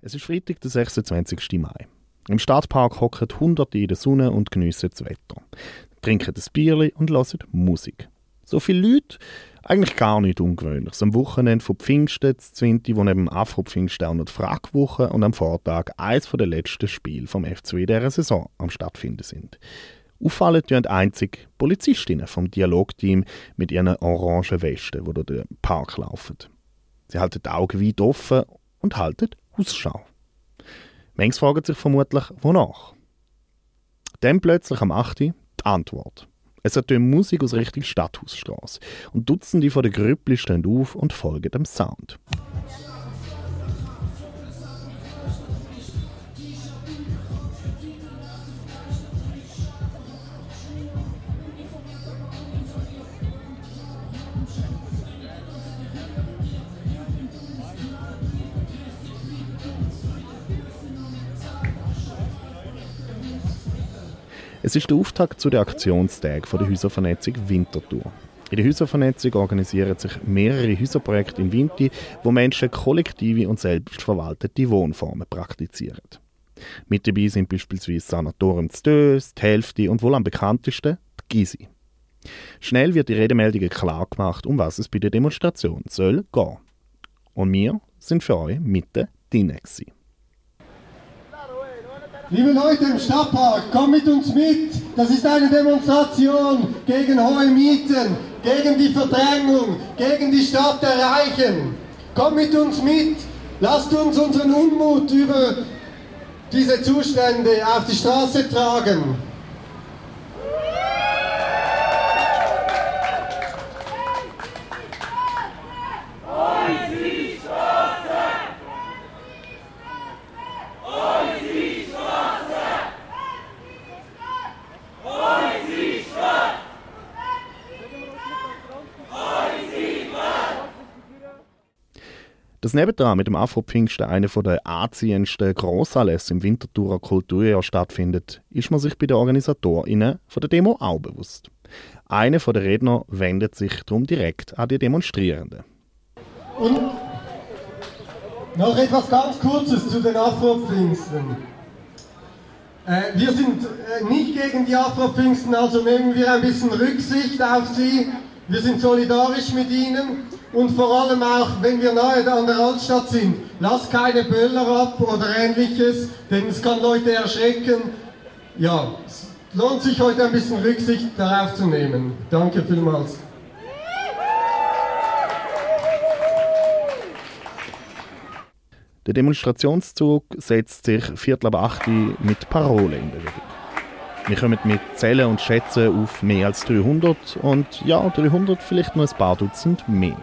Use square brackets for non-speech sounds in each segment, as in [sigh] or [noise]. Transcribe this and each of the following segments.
Es ist Freitag, der 26. Mai. Im Stadtpark hocken Hunderte in der Sonne und geniessen das Wetter. Trinken ein Bierli und hören Musik. So viele Leute, eigentlich gar nicht ungewöhnlich. Am Wochenende von Pfingsten, das 20. wo neben Afro-Pfingsten auch noch die Fragwoche und am Vortag eines der letzten Spiele vom FC dieser Saison am stattfinden sind. Auffallen tun einzig Polizistinnen vom Dialogteam mit ihren orangen Westen, die durch den Park laufen. Sie halten die Augen weit offen und halten Ausschau. Manches fragen sich vermutlich, wonach. Dann plötzlich am 8. die Antwort. Es ertönt Musik aus Richtung Stadthausstraße und Dutzende von den Grüppli stehen auf und folgen dem Sound. Es ist der Auftakt zu den Aktionstagen der Häuservernetzung Winterthur. In der Häuservernetzung organisieren sich mehrere Häuserprojekte in Winti, wo Menschen kollektive und selbstverwaltete Wohnformen praktizieren. Mit dabei sind beispielsweise Sanatorium Stöß, die Hälfte und wohl am bekanntesten die Gysi. Schnell wird die Redemeldungen klar gemacht, um was es bei der Demonstration soll gehen. Und wir sind für euch mitten drin. Gewesen. Liebe Leute im Stadtpark, kommt mit uns mit. Das ist eine Demonstration gegen hohe Mieten, gegen die Verdrängung, gegen die Stadt der Reichen. Kommt mit uns mit. Lasst uns unseren Unmut über diese Zustände auf die Straße tragen. Das nebendran mit dem Afro-Pfingsten einer der anziehendsten Grossanlässe im Winterthurer Kulturjahr stattfindet, ist man sich bei den OrganisatorInnen von der Demo auch bewusst. Einer der Redner wendet sich darum direkt an die Demonstrierenden. Und noch etwas ganz Kurzes zu den Afro-Pfingsten. Äh, wir sind äh, nicht gegen die Afro-Pfingsten, also nehmen wir ein bisschen Rücksicht auf sie. Wir sind solidarisch mit ihnen und vor allem auch, wenn wir nahe an der Altstadt sind, lasst keine Böller ab oder ähnliches, denn es kann Leute erschrecken. Ja, es lohnt sich heute ein bisschen Rücksicht darauf zu nehmen. Danke vielmals. Der Demonstrationszug setzt sich Viertel ab 8 mit Parole in Bewegung. Wir kommen mit Zählen und Schätzen auf mehr als 300 und ja, 300 vielleicht noch ein paar Dutzend mehr.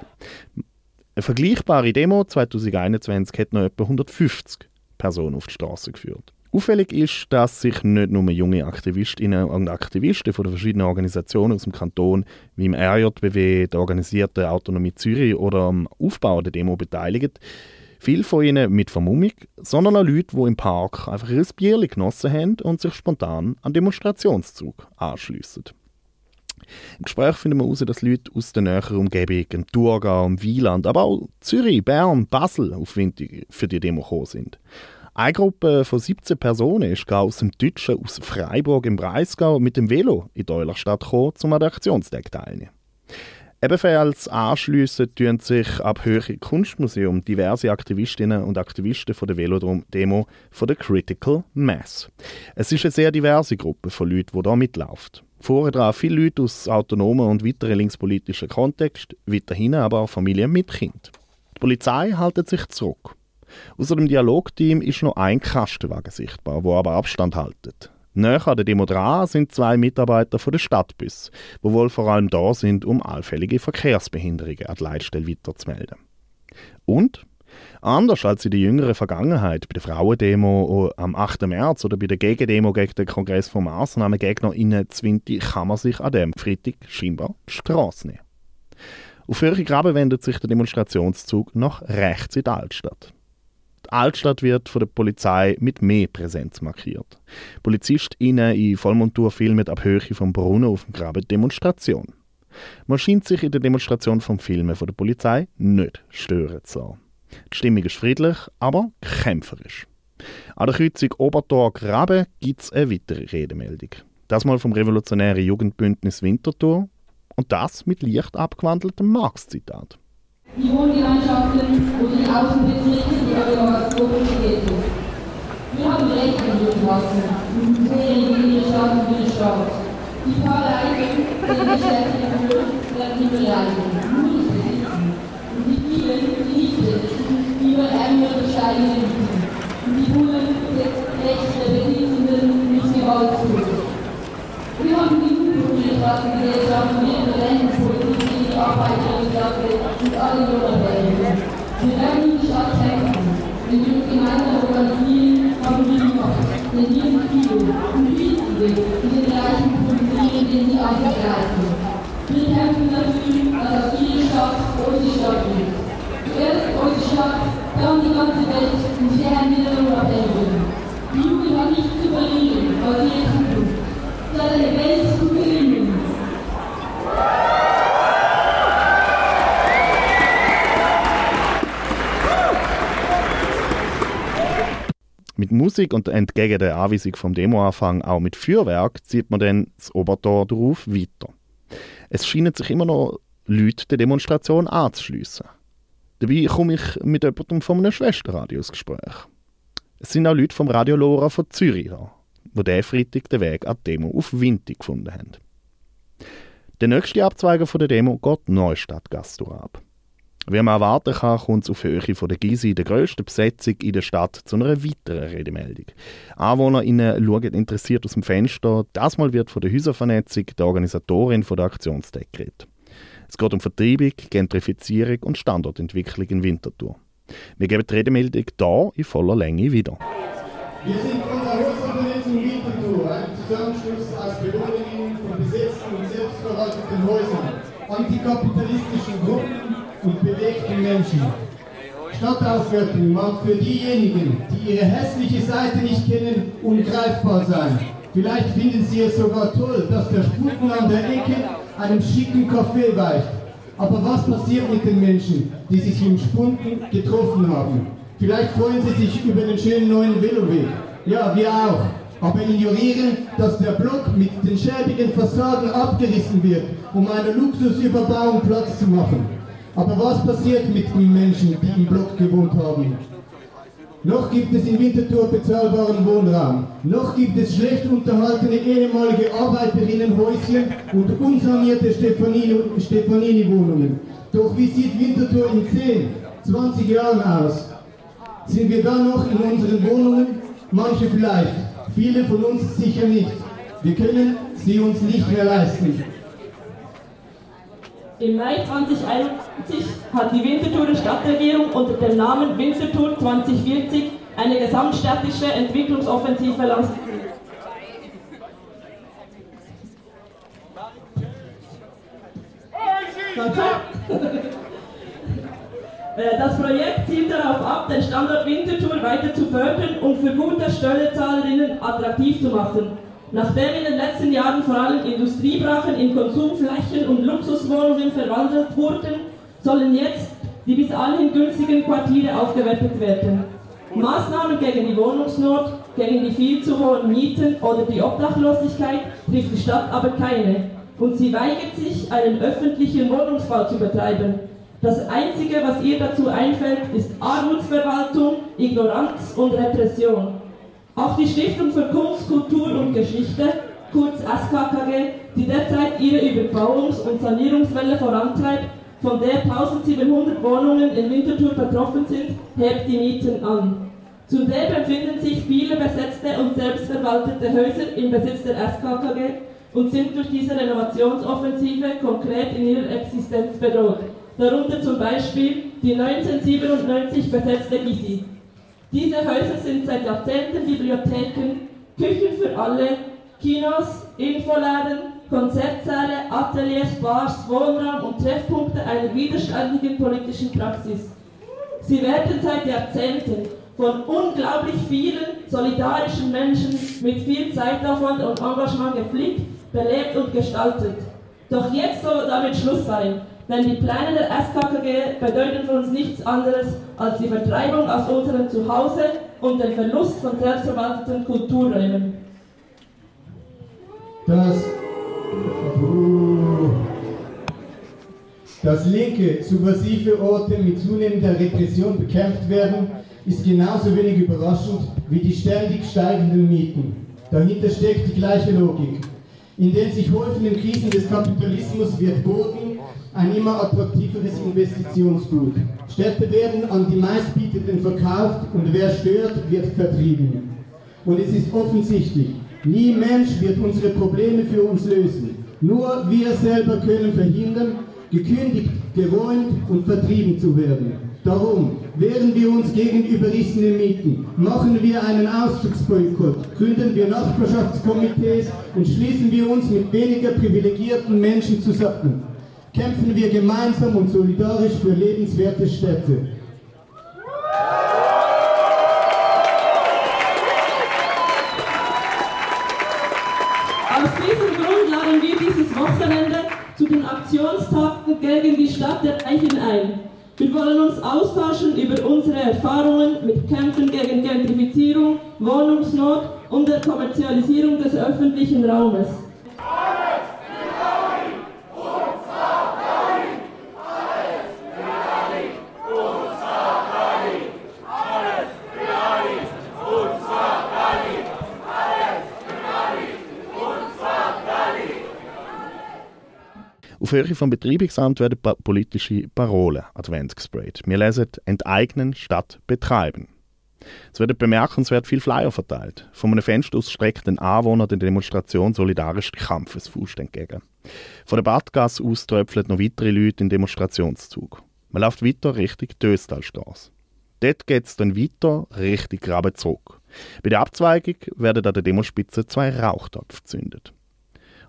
Eine vergleichbare Demo 2021 hat noch etwa 150 Personen auf die Straße geführt. Auffällig ist, dass sich nicht nur junge Aktivistinnen und Aktivisten von den verschiedenen Organisationen aus dem Kanton wie im RJBW, der organisierten Autonomie Zürich oder am Aufbau der Demo beteiligen, Viele von ihnen mit Vermummung, sondern auch Leute, die im Park einfach ihr Bier genossen haben und sich spontan an Demonstrationszug anschliessen. Im Gespräch finden wir heraus, dass Leute aus der näheren Umgebung, dem Thurgau, dem Wieland, aber auch Zürich, Bern, Basel auf Winter für die Demo gekommen sind. Eine Gruppe von 17 Personen ist aus dem Deutschen aus Freiburg im Breisgau mit dem Velo in die Eulerstadt gekommen, um an der Aktionstag teilnehmen. Ebenfalls anschliessen tun sich ab Höhere Kunstmuseum diverse Aktivistinnen und Aktivisten von der Velodrom-Demo von der Critical Mass. Es ist eine sehr diverse Gruppe von Leuten, die hier mitläuft. Vorher viele Leute aus autonomen und weiteren linkspolitischen Kontext, weiterhin aber auch Familien mit Kind. Die Polizei hält sich zurück. Außer dem Dialogteam ist noch ein Kastenwagen sichtbar, wo aber Abstand haltet. Näher an der Demo dran sind zwei Mitarbeiter von der Stadtbus, die wohl vor allem da sind, um allfällige Verkehrsbehinderungen an die Leitstelle weiterzumelden. Und, anders als in der jüngeren Vergangenheit, bei der Frauendemo am 8. März oder bei der Gegendemo gegen den Kongress von MaßnahmenGegnerInnen Zwinti, kann man sich an dem Freitag scheinbar die Straße nehmen. Auf Höhere Graben wendet sich der Demonstrationszug nach rechts in die Altstadt. Die Altstadt wird von der Polizei mit mehr Präsenz markiert. PolizistInnen in Vollmontur filmen ab Höhe vom Brunnen auf dem Graben Demonstration. Man scheint sich in der Demonstration vom Filmen von der Polizei nicht stören zu lassen. Die Stimmung ist friedlich, aber kämpferisch. An der Kreuzung Obertor-Graben gibt es eine weitere Redemeldung. Das mal vom revolutionären Jugendbündnis Winterthur und das mit leicht abgewandeltem Marx-Zitat. Die Wohngemeinschaften und die Außenbezirke, die Organisation steht. Wir haben Recht in Luftwaffen und sehen wie die Stadt und die Stadt. Die Pfarreien, die die Städte werden die beleidigen, nur das Besitzen. Und die vielen, die über bieten. Und die Bullen, Rechte der Besitzenden Gewalt zu. Wir haben die Straßengesellschaft mit der Rentenpolitik die Arbeiterinnenklasse und alle Lohnabhängigen. Wir werden die Stadt kämpfen. Wenn wir uns gemeinsam organisieren, haben wir die Macht. Denn wir sind viele und wichtige, die den Reichen produzieren, den sie angreifen. Wir kämpfen dafür, dass aus jeder Stadt unsere Stadt wird. Zuerst unsere Stadt, dann die ganze Welt und daher wieder Lohnabhängigen. Die Jugend hat nichts zu verlieren, weil sie es tun. Seine Welt zu gewinnen. Mit Musik und entgegen der Anweisung vom Demoanfang auch mit Feuerwerk zieht man dann das Obertor darauf weiter. Es scheinen sich immer noch Leute der Demonstration anzuschliessen. Dabei komme ich mit jemandem von einem Schwesterradio ins Gespräch. Es sind auch Leute vom Radio Lora von Zürich da, wo der Freitag den Weg an die Demo auf Winti gefunden haben. Der nächste Abzweiger von der Demo geht Neustadt-Gasse ab. Wie man erwarten kann, kommt es auf Höhe von der Gysi, der grössten Besetzung in der Stadt, zu einer weiteren Redemeldung. AnwohnerInnen schauen interessiert aus dem Fenster. Das Mal wird von der Häuservernetzung der Organisatorin von der Aktionsdeck geredet. Es geht um Vertreibung, Gentrifizierung und Standortentwicklung in Winterthur. Wir geben die Redemeldung hier in voller Länge wieder. Wir sind von der Hausvernetzung Winterthur, ein Zusammenschluss aus Bewohnerinnen von besetzten und selbstverwalteten Häusern, antikapitalistischen Gruppen und bewegten Menschen. Stadtaufwertung mag für diejenigen, die ihre hässliche Seite nicht kennen, ungreifbar sein. Vielleicht finden sie es sogar toll, dass der Sputen an der Ecke einem schicken Café weicht. Aber was passiert mit den Menschen, die sich im Spunten getroffen haben? Vielleicht freuen sie sich über den schönen neuen Veloweg. Ja, wir auch. Aber ignorieren, dass der Block mit den schäbigen Fassaden abgerissen wird, um einer Luxusüberbauung Platz zu machen. Aber was passiert mit den Menschen, die im Block gewohnt haben? Noch gibt es in Winterthur bezahlbaren Wohnraum. Noch gibt es schlecht unterhaltene ehemalige Arbeiterinnenhäuschen und unsanierte Stefanini-Wohnungen. Doch wie sieht Winterthur in 10, 20 Jahren aus? Sind wir da noch in unseren Wohnungen? Manche vielleicht, viele von uns sicher nicht. Wir können sie uns nicht mehr leisten. Im Mai 2021 hat die Winterthurer Stadtregierung unter dem Namen Winterthur 2040 eine gesamtstädtische Entwicklungsoffensive lanciert. [laughs] Das Projekt zielt darauf ab, den Standort Winterthur weiter zu fördern und für gute Steuerzahlerinnen attraktiv zu machen. Nachdem in den letzten Jahren vor allem Industriebrachen in Konsumflächen und Luxuswohnungen verwandelt wurden, sollen jetzt die bis anhin günstigen Quartiere aufgewertet werden. Maßnahmen gegen die Wohnungsnot, gegen die viel zu hohen Mieten oder die Obdachlosigkeit trifft die Stadt aber keine. Und sie weigert sich, einen öffentlichen Wohnungsbau zu betreiben. Das Einzige, was ihr dazu einfällt, ist Armutsverwaltung, Ignoranz und Repression. Auch die Stiftung für Kunst, Kultur und Geschichte, kurz SKKG, die derzeit ihre Überbauungs- und Sanierungswelle vorantreibt, von der 1700 Wohnungen in Winterthur betroffen sind, hebt die Mieten an. Zudem befinden sich viele besetzte und selbstverwaltete Häuser im Besitz der SKKG und sind durch diese Renovationsoffensive konkret in ihrer Existenz bedroht. Darunter zum Beispiel die 1997 besetzte Gysi. Diese Häuser sind seit Jahrzehnten Bibliotheken, Küchen für alle, Kinos, Infoläden, Konzertsäle, Ateliers, Bars, Wohnraum und Treffpunkte einer widerständigen politischen Praxis. Sie werden seit Jahrzehnten von unglaublich vielen solidarischen Menschen mit viel Zeitaufwand und Engagement gepflegt, belebt und gestaltet. Doch jetzt soll damit Schluss sein. Denn die Pläne der SKKG bedeuten für uns nichts anderes als die Vertreibung aus unserem Zuhause und den Verlust von selbstverwalteten Kulturräumen. Das, dass linke, subversive Orte mit zunehmender Repression bekämpft werden, ist genauso wenig überraschend wie die ständig steigenden Mieten. Dahinter steckt die gleiche Logik. In den sich häufenden Krisen des Kapitalismus wird Boden ein immer attraktiveres Investitionsgut. Städte werden an die meistbietenden verkauft und wer stört, wird vertrieben. Und es ist offensichtlich, nie Mensch wird unsere Probleme für uns lösen. Nur wir selber können verhindern, gekündigt, geräumt und vertrieben zu werden. Darum wehren wir uns gegen überrissene Mieten, machen wir einen Auszugsboykott, gründen wir Nachbarschaftskomitees und schließen wir uns mit weniger privilegierten Menschen zusammen. Kämpfen wir gemeinsam und solidarisch für lebenswerte Städte. Aus diesem Grund laden wir dieses Wochenende zu den Aktionstagen gegen die Stadt der Eichen ein. Wir wollen uns austauschen über unsere Erfahrungen mit Kämpfen gegen Gentrifizierung, Wohnungsnot und der Kommerzialisierung des öffentlichen Raumes. Auf Höhe vom Betreibungsamt werden politische Parolen Wand gesprayt. Wir lesen «Enteignen statt betreiben». Es werden bemerkenswert viel Flyer verteilt. Von einem Fenster aus streckt ein Anwohner der Demonstration solidarisch die Kampfesfaust entgegen. Von der Badgasse aus tröpfeln noch weitere Leute in Demonstrationszug. Man läuft weiter Richtung Döstalstrasse. Dort geht es dann weiter Richtung Graben zurück. Bei der Abzweigung werden an der Demospitze zwei Rauchtöpfe gezündet.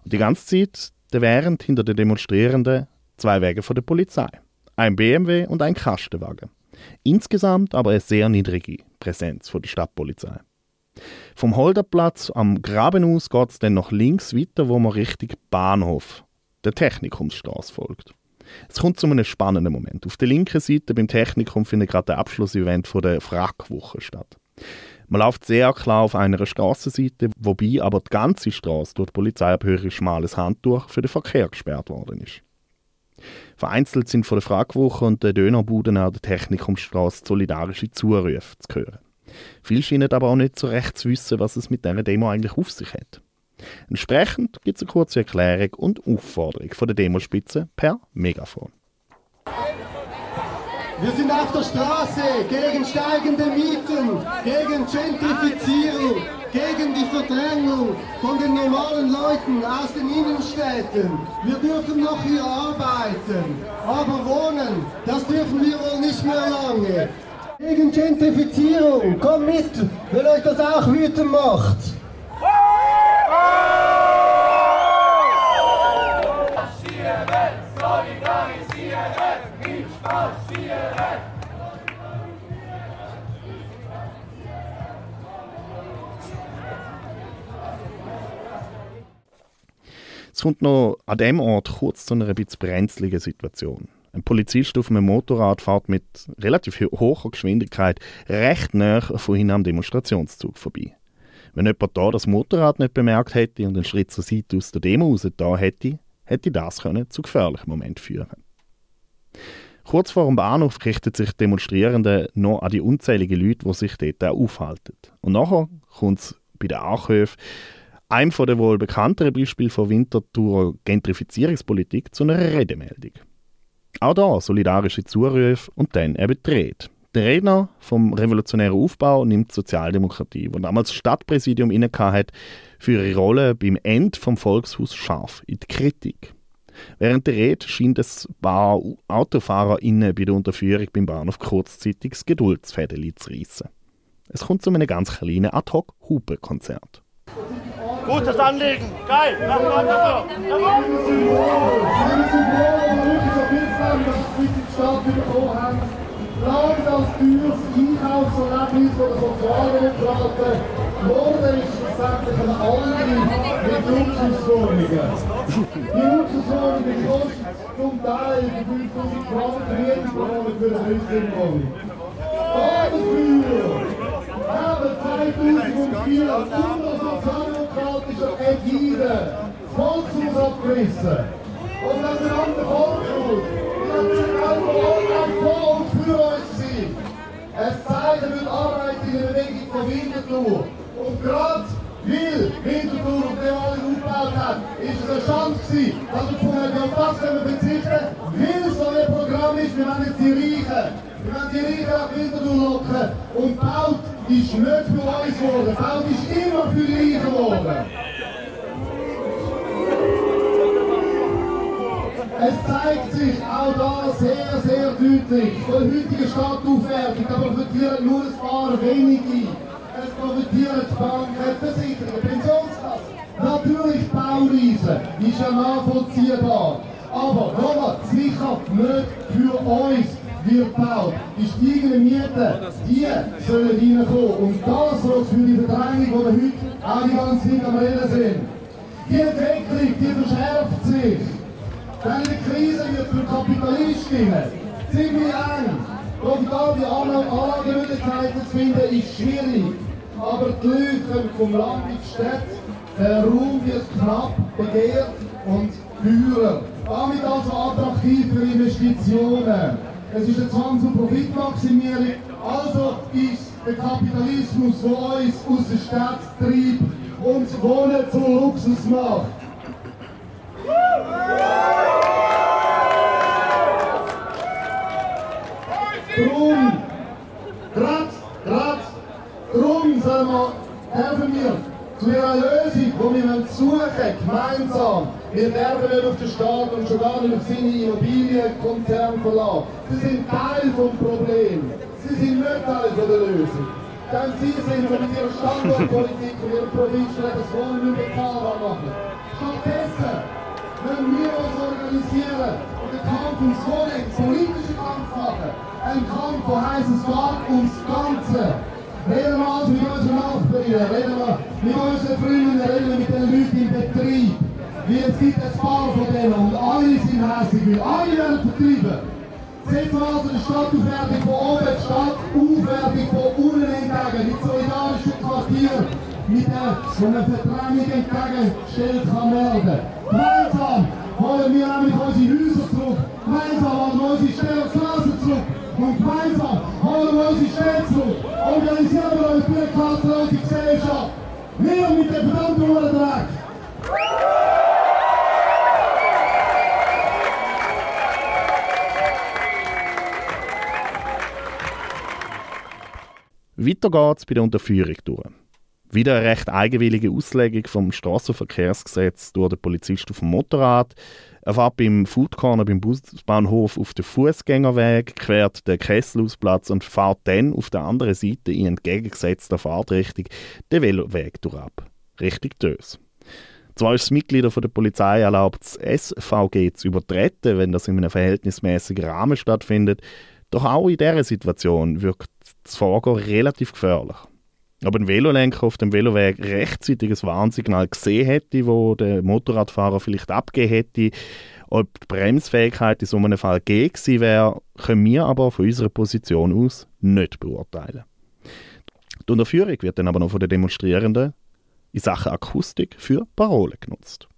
Und die ganze Zeit während hinter den Demonstrierenden zwei Wege von der Polizei. Ein BMW und ein Kastenwagen. Insgesamt aber eine sehr niedrige Präsenz von der Stadtpolizei. Vom Holderplatz am Graben aus geht es dann nach links weiter, wo man Richtung Bahnhof, der Technikumsstraße folgt. Es kommt zu einem spannenden Moment. Auf der linken Seite beim Technikum findet gerade der Abschlussevent der Frackwoche statt. Man läuft sehr klar auf einer Straßenseite, wobei aber die ganze Straße durch die Polizeiabhörige schmales Handtuch für den Verkehr gesperrt worden ist. Vereinzelt sind von der Fragwoche und der Dönerbuden an der Technikumstraße solidarische Zurufe zu hören. Viele scheinen aber auch nicht so recht zu wissen, was es mit dieser Demo eigentlich auf sich hat. Entsprechend gibt es eine kurze Erklärung und Aufforderung von der Demospitze per Megafon. Wir sind auf der Straße gegen steigende Mieten, gegen Gentrifizierung, gegen die Verdrängung von den normalen Leuten aus den Innenstädten. Wir dürfen noch hier arbeiten, aber wohnen, das dürfen wir wohl nicht mehr lange. Gegen Gentrifizierung, komm mit, wenn euch das auch wütend macht. Es kommt noch an dem Ort kurz zu einer etwas brenzligen Situation. Ein Polizist auf einem Motorrad fährt mit relativ hoher Geschwindigkeit recht nah von hinten am Demonstrationszug vorbei. Wenn jemand da das Motorrad nicht bemerkt hätte und einen Schritt zur Seite aus der Demo raus da hätte, hätte das können zu gefährlichen Momenten führen. Kurz vor dem Bahnhof richten sich die Demonstrierenden noch an die unzähligen Leute, die sich dort aufhalten. Und nachher kommt es bei den Ankäufen einem von den wohl bekannteren Beispielen von Winterthur Gentrifizierungspolitik zu einer Redemeldung. Auch da solidarische Zurufe und dann eben die Rede. Der Redner vom revolutionären Aufbau nimmt Sozialdemokratie, die damals das Stadtpräsidium inne hat, für ihre Rolle beim Ende vom Volkshaus scharf in die Kritik. Während der Rede scheint ein paar AutofahrerInnen bei der Unterführung beim Bahnhof kurzzeitig das Geduldsfädeli zu reissen. Es kommt zu einem ganz kleinen Ad-Hoc-Hupe-Konzert. Gutes Anliegen. Geil. Mach weiter so. Jawohl. Frage als teures Einkaufserlebnis von den Sozialdemokraten wurde ist schlussendlich eine andere mit Luxuswohnungen. Die Luxuswohnungen kosten zum Teil für 5000 Franken Mietwohnung für eine Häuserwohnung. Dafür haben 2004 unter sozialdemokratischer Ägide Volkshaus abgerissen. Und das ist ein anderer Volkshaus. Das ist auch vor uns für uns gewesen. Es für die Arbeit in der Bewegung von Winterthur. Und gerade weil Winterthur auf dem alles aufgebaut hat, ist es eine Chance gewesen, dass wir vorher auf das können verzichten, weil so ein Programm ist, wir wollen die Reichen, wir wollen die Reichen nach Winterthur locken und Baut ist nicht für uns geworden, Baut ist immer für die Reichen geworden. Es zeigt sich auch da sehr, sehr deutlich, von der heutigen Stadtaufwertung, da profitieren nur ein paar wenige. Es profitieren die Banken, Versicherungen, Pensionskassen. Natürlich Baureisen, ist ja nachvollziehbar. Aber nochmal, sicher nicht für uns wird. Die steigenden Mieten, die sollen reinkommen. Und das sorgt für die Verdrängung, die wir heute die ganze Zeit am Reden sind. Die Entwicklung, die verschärft sich. Diese Krise wird für Kapitalistinnen ziemlich eng. Profitable Anlagemöglichkeiten zu finden ist schwierig. Aber die Leute kommen vom Land in die Stadt. Der Raum wird knapp, begehrt und teurer. Damit also attraktiv für Investitionen. Es ist eine Zwangs- und Profitmaximierung. Also ist der Kapitalismus, der uns aus der Stadt treibt und Wohnen zum Luxus macht. Drum, grad, grad, drum sollen wir, helfen wir zu einer Lösung, die wir suchen, gemeinsam. Wir werden nicht auf den Staat und schon gar nicht auf seine Immobilienkonzerne verlassen. Sie sind Teil des Problems. Sie sind nicht Teil der Lösung. Denn sie sind mit ihrer Standortpolitik und ihrer Provinzstrecke das Wohnen nicht bezahlbar machen. Stattdessen müssen wir uns organisieren und den Kampf ums Wohnen, den politischen Kampf machen. Ein Kampf, der heisst, es geht ums Ganze. Reden wir also mit unseren Nachbarinnen, reden wir mit unseren Freunden, reden wir mit den Leuten im Betrieb. Wie es gibt ein paar von denen und alle sind hässlich, weil alle werden vertrieben. Setzen wir also die Stadtaufwertung von oben, die Stadtaufwertung von unten entgegen, mit solidarischen Quartier, mit der, wo man Verdrängung entgegengestellt kann werden. Gemeinsam holen wir nämlich unsere Häuser zurück, gemeinsam holen wir unsere Städte zurück und gemeinsam holen wir unsere Städte zurück, organisieren wir uns für eine klassenlose Gesellschaft. Wir mit dem verdammten Dreck. Weiter geht's bei der Unterführung durch. Wieder eine recht eigenwillige Auslegung vom Straßenverkehrsgesetz durch den Polizist auf dem Motorrad. Er fährt beim Food Corner beim Busbahnhof auf den Fußgängerweg, quert den Kesselhausplatz und fährt dann auf der anderen Seite in entgegengesetzter Fahrtrichtung den Veloweg durch ab, Richtung Dös. Zwar ist es Mitglieder der Polizei erlaubt, das SVG zu übertreten, wenn das in einem verhältnismäßigen Rahmen stattfindet, doch auch in dieser Situation wirkt das Vorgehen relativ gefährlich. Ob ein Velolenker auf dem Veloweg rechtzeitig ein Warnsignal gesehen hätte, wo der Motorradfahrer vielleicht abgegeben hätte, ob die Bremsfähigkeit in so einem Fall gegeben wäre, können wir aber von unserer Position aus nicht beurteilen. Die Unterführung wird dann aber noch von den Demonstrierenden in Sachen Akustik für Parolen genutzt.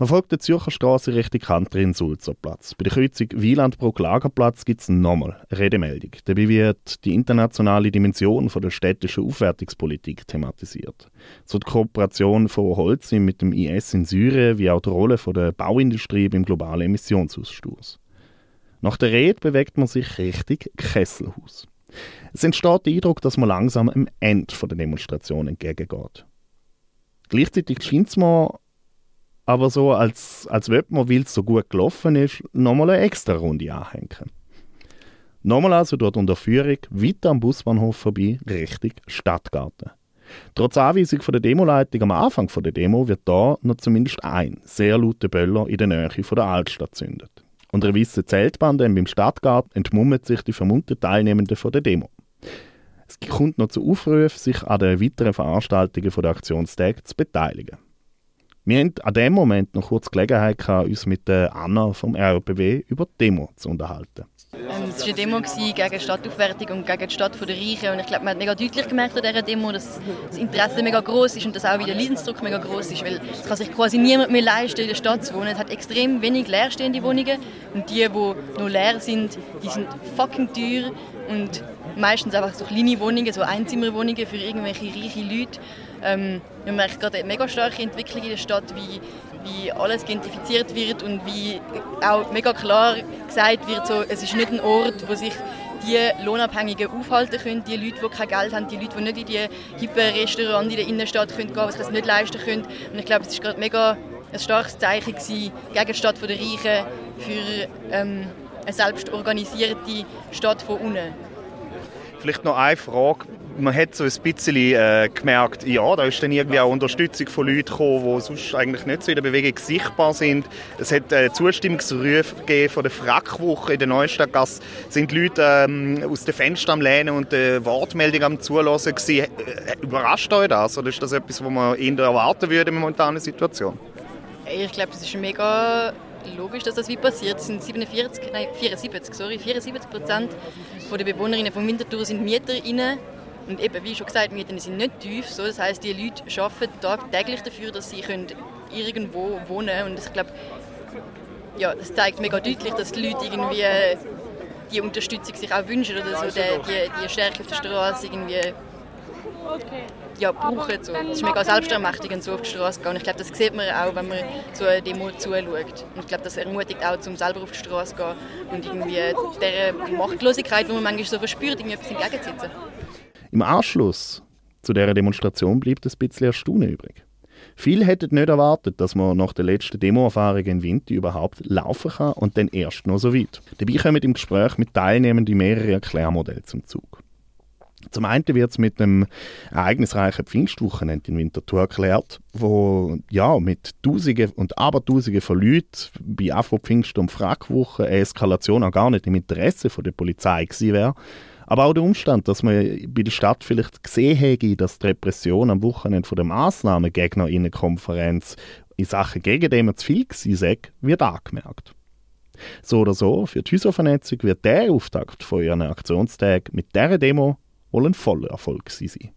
Man folgt der Zürcher Straße Richtung Kantrin-Sulzer-Platz. Bei der Kreuzung Wielandbruck-Lagerplatz gibt es nochmal eine Redemeldung. Dabei wird die internationale Dimension von der städtischen Aufwertungspolitik thematisiert. So die Kooperation von Holz mit dem IS in Syrien, wie auch die Rolle von der Bauindustrie beim globalen Emissionsausstoß. Nach der Rede bewegt man sich Richtung Kesselhaus. Es entsteht der Eindruck, dass man langsam am Ende der Demonstration entgegengeht. Gleichzeitig scheint es mir aber so, als, als würde man, weil es so gut gelaufen ist, nochmal eine extra Runde anhängen. Nochmal also dort unter Führung weiter am Busbahnhof vorbei, Richtung Stadtgarten. Trotz Anweisung von der Demoleitung am Anfang der Demo wird da noch zumindest ein sehr lauter Böller in der Nähe von der Altstadt zündet. Unter einer weißen Zeltbande beim Stadtgarten entmummen sich die vermummten Teilnehmenden von der Demo. Es kommt noch zu Aufrufen, sich an den weiteren Veranstaltungen der Aktionstage zu beteiligen. Wir hatten an dem Moment noch kurz Gelegenheit, gehabt, uns mit Anna vom RBW über die Demo zu unterhalten. Ähm, es war eine Demo gegen Stadtaufwertung und gegen die Stadt der Reichen. Und ich glaube, man hat mega deutlich gemerkt an dieser Demo, dass das Interesse mega groß ist und dass auch wieder der Leidensdruck mega groß ist. Weil es kann sich quasi niemand mehr leisten, in der Stadt zu wohnen. Es hat extrem wenig leerstehende Wohnungen. Und die, die noch leer sind, die sind fucking teuer. Und meistens einfach so kleine Wohnungen, so Einzimmerwohnungen für irgendwelche reiche Leute. Ähm, man merkt gerade eine mega starke Entwicklung in der Stadt, wie, wie alles gentrifiziert wird und wie auch mega klar gesagt wird, so, es ist nicht ein Ort, wo sich die Lohnabhängigen aufhalten können, die Leute, die kein Geld haben, die Leute, die nicht in die hippen Restaurants in der Innenstadt gehen können, die das nicht leisten können. Und ich glaube, es war gerade mega ein starkes Zeichen gewesen, gegen die Stadt der Reichen für ähm, eine selbst organisierte Stadt von unten. Vielleicht noch eine Frage. Man hat so ein bisschen äh, gemerkt, ja, da ist dann irgendwie auch Unterstützung von Leuten gekommen, die sonst eigentlich nicht so in der Bewegung sichtbar sind. Es hat äh, Zustimmungsrufe gegeben von der Frackwoche in der Neustadtgasse. Sind Leute ähm, aus den Fenstern am Lehnen und äh, Wortmeldungen am Zulassen gewesen. Äh, überrascht euch das? Oder ist das etwas, was man eher erwarten würde in der momentanen Situation? Ich glaube, es ist mega logisch, dass das wie passiert. Es sind 47, nein, 74, sorry, 74 Prozent der Bewohnerinnen von Winterthur sind MieterInnen. Und eben, wie schon gesagt, Mieten sind nicht tief. So. Das heißt, die Leute arbeiten tagtäglich dafür, dass sie können irgendwo wohnen können. Und ich glaube, ja, das zeigt mega deutlich, dass die Leute irgendwie die Unterstützung sich auch wünschen oder so, die, die, die Stärke auf der Straße irgendwie ja, brauchen. So. Es ist mega selbstermächtigend, so auf die Straße zu gehen. Und ich glaube, das sieht man auch, wenn man so eine Demo zuschaut. Und ich glaube, das ermutigt auch, zum selber auf die Straße zu gehen und irgendwie der Machtlosigkeit, die man manchmal so verspürt, irgendwie etwas entgegenzusetzen. Im Anschluss zu dieser Demonstration bleibt ein bisschen Erstaunen übrig. Viele hätten nicht erwartet, dass man nach der letzten Demoerfahrung in Winter überhaupt laufen kann und dann erst noch so weit. Dabei kommen im Gespräch mit Teilnehmenden mehrere Erklärmodelle zum Zug. Zum einen wird es mit einem ereignisreichen Pfingstwochenende in Winterthur erklärt, wo ja, mit Tausenden und Abertausenden von Leuten bei Afro-Pfingst- und Fragwoche eine Eskalation auch gar nicht im Interesse der Polizei gewesen wäre. Aber auch der Umstand, dass man bei der Stadt vielleicht gesehen hätte, dass die Repression am Wochenende von der Massnahmengegnerinnenkonferenz in Sachen Gegendämmer zu viel sei, wird angemerkt. So oder so, für die Häuservernetzung wird der Auftakt von ihren Aktionstag mit dieser Demo wohl ein voller Erfolg sein.